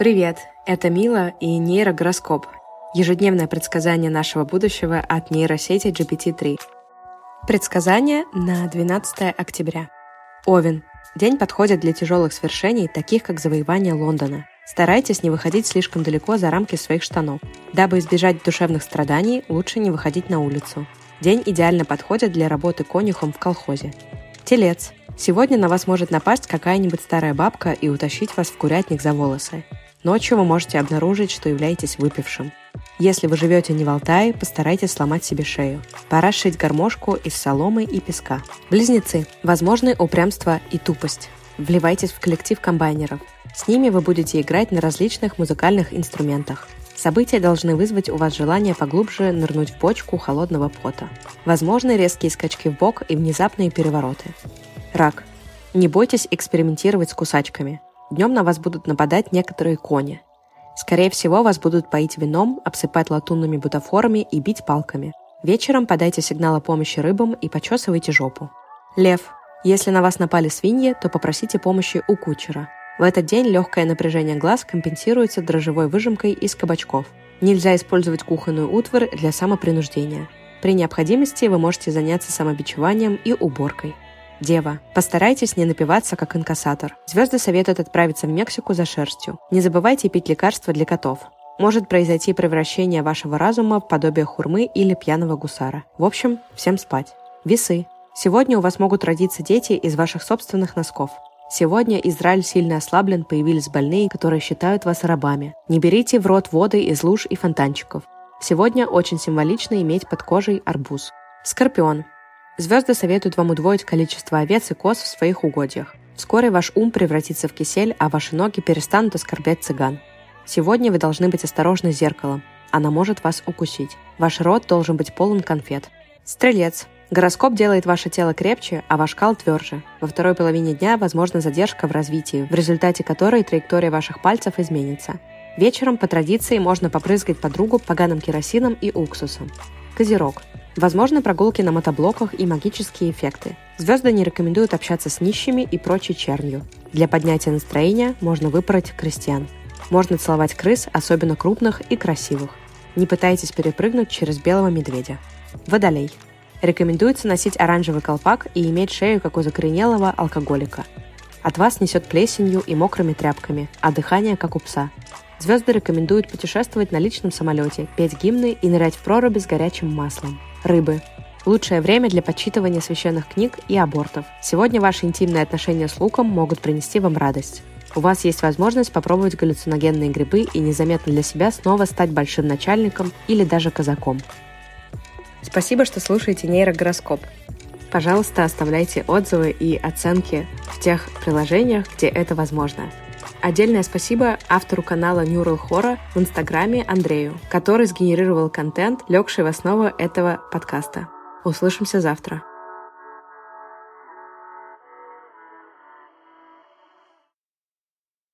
Привет, это Мила и нейрогороскоп. Ежедневное предсказание нашего будущего от нейросети GPT-3. Предсказание на 12 октября. Овен. День подходит для тяжелых свершений, таких как завоевание Лондона. Старайтесь не выходить слишком далеко за рамки своих штанов. Дабы избежать душевных страданий, лучше не выходить на улицу. День идеально подходит для работы конюхом в колхозе. Телец. Сегодня на вас может напасть какая-нибудь старая бабка и утащить вас в курятник за волосы. Ночью вы можете обнаружить, что являетесь выпившим. Если вы живете не в Алтае, постарайтесь сломать себе шею. Пора сшить гармошку из соломы и песка. Близнецы. Возможны упрямство и тупость. Вливайтесь в коллектив комбайнеров. С ними вы будете играть на различных музыкальных инструментах. События должны вызвать у вас желание поглубже нырнуть в бочку холодного пота. Возможны резкие скачки в бок и внезапные перевороты. Рак. Не бойтесь экспериментировать с кусачками. Днем на вас будут нападать некоторые кони. Скорее всего, вас будут поить вином, обсыпать латунными бутафорами и бить палками. Вечером подайте сигнал о помощи рыбам и почесывайте жопу. Лев. Если на вас напали свиньи, то попросите помощи у кучера. В этот день легкое напряжение глаз компенсируется дрожжевой выжимкой из кабачков. Нельзя использовать кухонную утварь для самопринуждения. При необходимости вы можете заняться самобичеванием и уборкой. Дева. Постарайтесь не напиваться, как инкассатор. Звезды советуют отправиться в Мексику за шерстью. Не забывайте пить лекарства для котов. Может произойти превращение вашего разума в подобие хурмы или пьяного гусара. В общем, всем спать. Весы. Сегодня у вас могут родиться дети из ваших собственных носков. Сегодня Израиль сильно ослаблен, появились больные, которые считают вас рабами. Не берите в рот воды из луж и фонтанчиков. Сегодня очень символично иметь под кожей арбуз. Скорпион. Звезды советуют вам удвоить количество овец и коз в своих угодьях. Вскоре ваш ум превратится в кисель, а ваши ноги перестанут оскорблять цыган. Сегодня вы должны быть осторожны с зеркалом. Она может вас укусить. Ваш рот должен быть полон конфет. Стрелец. Гороскоп делает ваше тело крепче, а ваш кал тверже. Во второй половине дня возможна задержка в развитии, в результате которой траектория ваших пальцев изменится. Вечером по традиции можно попрызгать подругу поганым керосином и уксусом. Козерог. Возможны прогулки на мотоблоках и магические эффекты. Звезды не рекомендуют общаться с нищими и прочей чернью. Для поднятия настроения можно выбрать крестьян. Можно целовать крыс, особенно крупных и красивых. Не пытайтесь перепрыгнуть через белого медведя. Водолей. Рекомендуется носить оранжевый колпак и иметь шею, как у закоренелого алкоголика. От вас несет плесенью и мокрыми тряпками, а дыхание, как у пса. Звезды рекомендуют путешествовать на личном самолете, петь гимны и нырять в проруби с горячим маслом. Рыбы. Лучшее время для подсчитывания священных книг и абортов. Сегодня ваши интимные отношения с луком могут принести вам радость. У вас есть возможность попробовать галлюциногенные грибы и незаметно для себя снова стать большим начальником или даже казаком. Спасибо, что слушаете нейрогороскоп. Пожалуйста, оставляйте отзывы и оценки в тех приложениях, где это возможно. Отдельное спасибо автору канала Neural Horror в Инстаграме Андрею, который сгенерировал контент, легший в основу этого подкаста. Услышимся завтра.